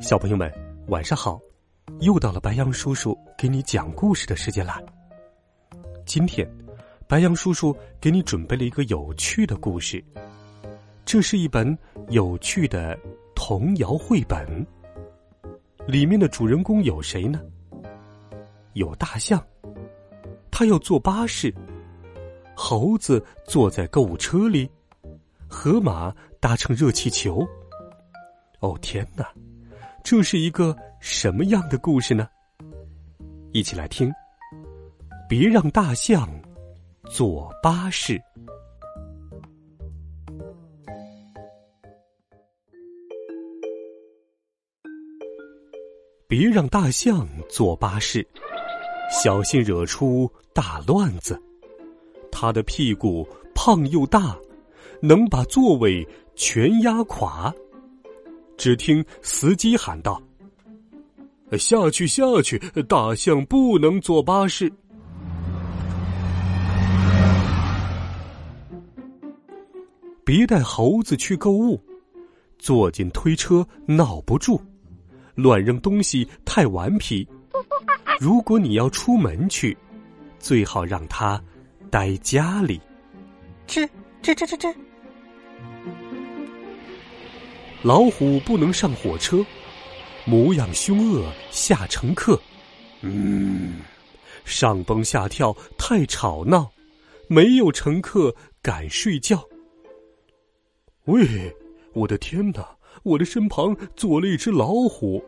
小朋友们，晚上好！又到了白羊叔叔给你讲故事的时间啦。今天，白羊叔叔给你准备了一个有趣的故事。这是一本有趣的童谣绘本。里面的主人公有谁呢？有大象，他要坐巴士；猴子坐在购物车里；河马搭乘热气球。哦天哪！这是一个什么样的故事呢？一起来听。别让大象坐巴士。别让大象坐巴士，小心惹出大乱子。他的屁股胖又大，能把座位全压垮。只听司机喊道：“下去，下去！大象不能坐巴士。”别带猴子去购物，坐进推车闹不住，乱扔东西太顽皮。如果你要出门去，最好让他待家里。吃吃吃吃吃。老虎不能上火车，模样凶恶吓乘客。嗯，上蹦下跳太吵闹，没有乘客敢睡觉。喂，我的天哪！我的身旁坐了一只老虎。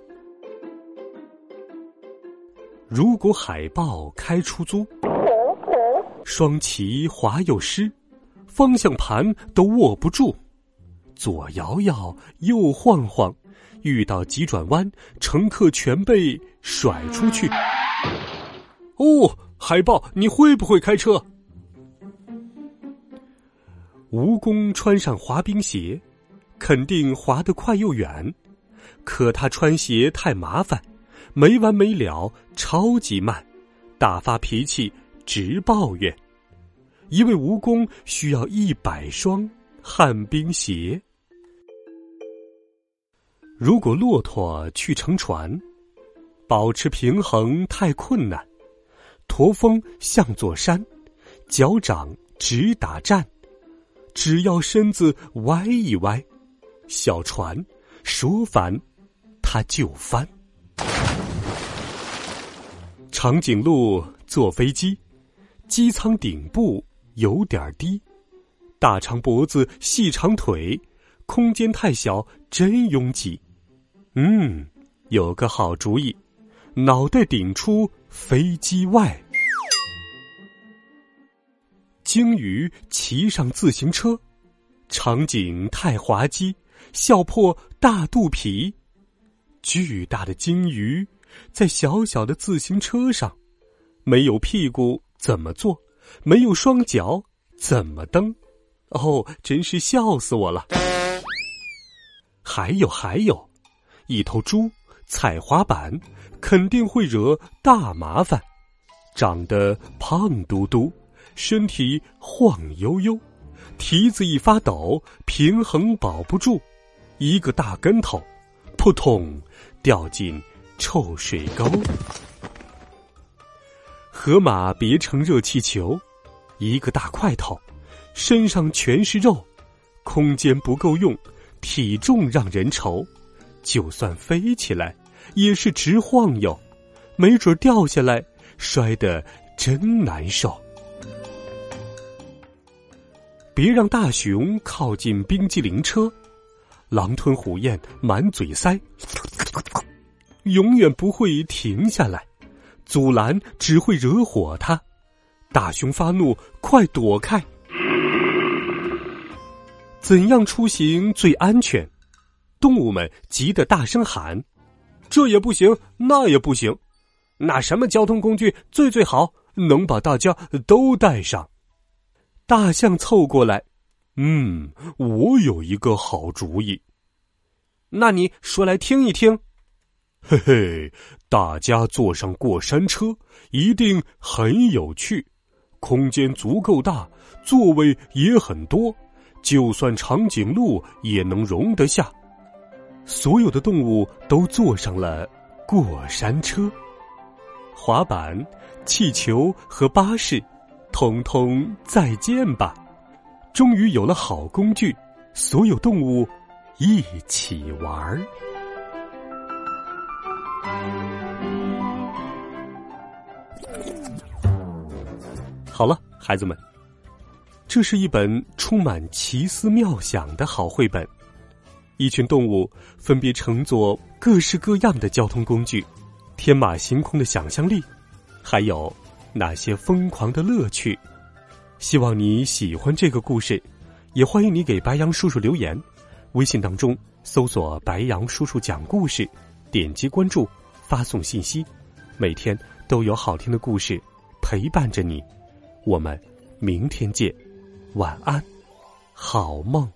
如果海豹开出租，双旗滑又湿，方向盘都握不住。左摇摇，右晃晃，遇到急转弯，乘客全被甩出去。哦，海豹，你会不会开车？蜈蚣穿上滑冰鞋，肯定滑得快又远，可他穿鞋太麻烦，没完没了，超级慢，大发脾气，直抱怨，一位蜈蚣需要一百双旱冰鞋。如果骆驼去乘船，保持平衡太困难；驼峰像座山，脚掌直打颤。只要身子歪一歪，小船说翻，它就翻。长颈鹿坐飞机，机舱顶部有点低，大长脖子细长腿，空间太小，真拥挤。嗯，有个好主意，脑袋顶出飞机外。鲸鱼骑上自行车，场景太滑稽，笑破大肚皮。巨大的鲸鱼在小小的自行车上，没有屁股怎么坐？没有双脚怎么蹬？哦，真是笑死我了！还有还有。一头猪踩滑板，肯定会惹大麻烦。长得胖嘟嘟，身体晃悠悠，蹄子一发抖，平衡保不住，一个大跟头，扑通掉进臭水沟。河马别成热气球，一个大块头，身上全是肉，空间不够用，体重让人愁。就算飞起来，也是直晃悠，没准掉下来，摔得真难受。别让大熊靠近冰激凌车，狼吞虎咽，满嘴塞，永远不会停下来，阻拦只会惹火他。大熊发怒，快躲开！怎样出行最安全？动物们急得大声喊：“这也不行，那也不行，那什么交通工具最最好，能把大家都带上？”大象凑过来：“嗯，我有一个好主意。”那你说来听一听。嘿嘿，大家坐上过山车，一定很有趣。空间足够大，座位也很多，就算长颈鹿也能容得下。所有的动物都坐上了过山车，滑板、气球和巴士，通通再见吧！终于有了好工具，所有动物一起玩儿。好了，孩子们，这是一本充满奇思妙想的好绘本。一群动物分别乘坐各式各样的交通工具，天马行空的想象力，还有那些疯狂的乐趣。希望你喜欢这个故事，也欢迎你给白杨叔叔留言。微信当中搜索“白杨叔叔讲故事”，点击关注，发送信息，每天都有好听的故事陪伴着你。我们明天见，晚安，好梦。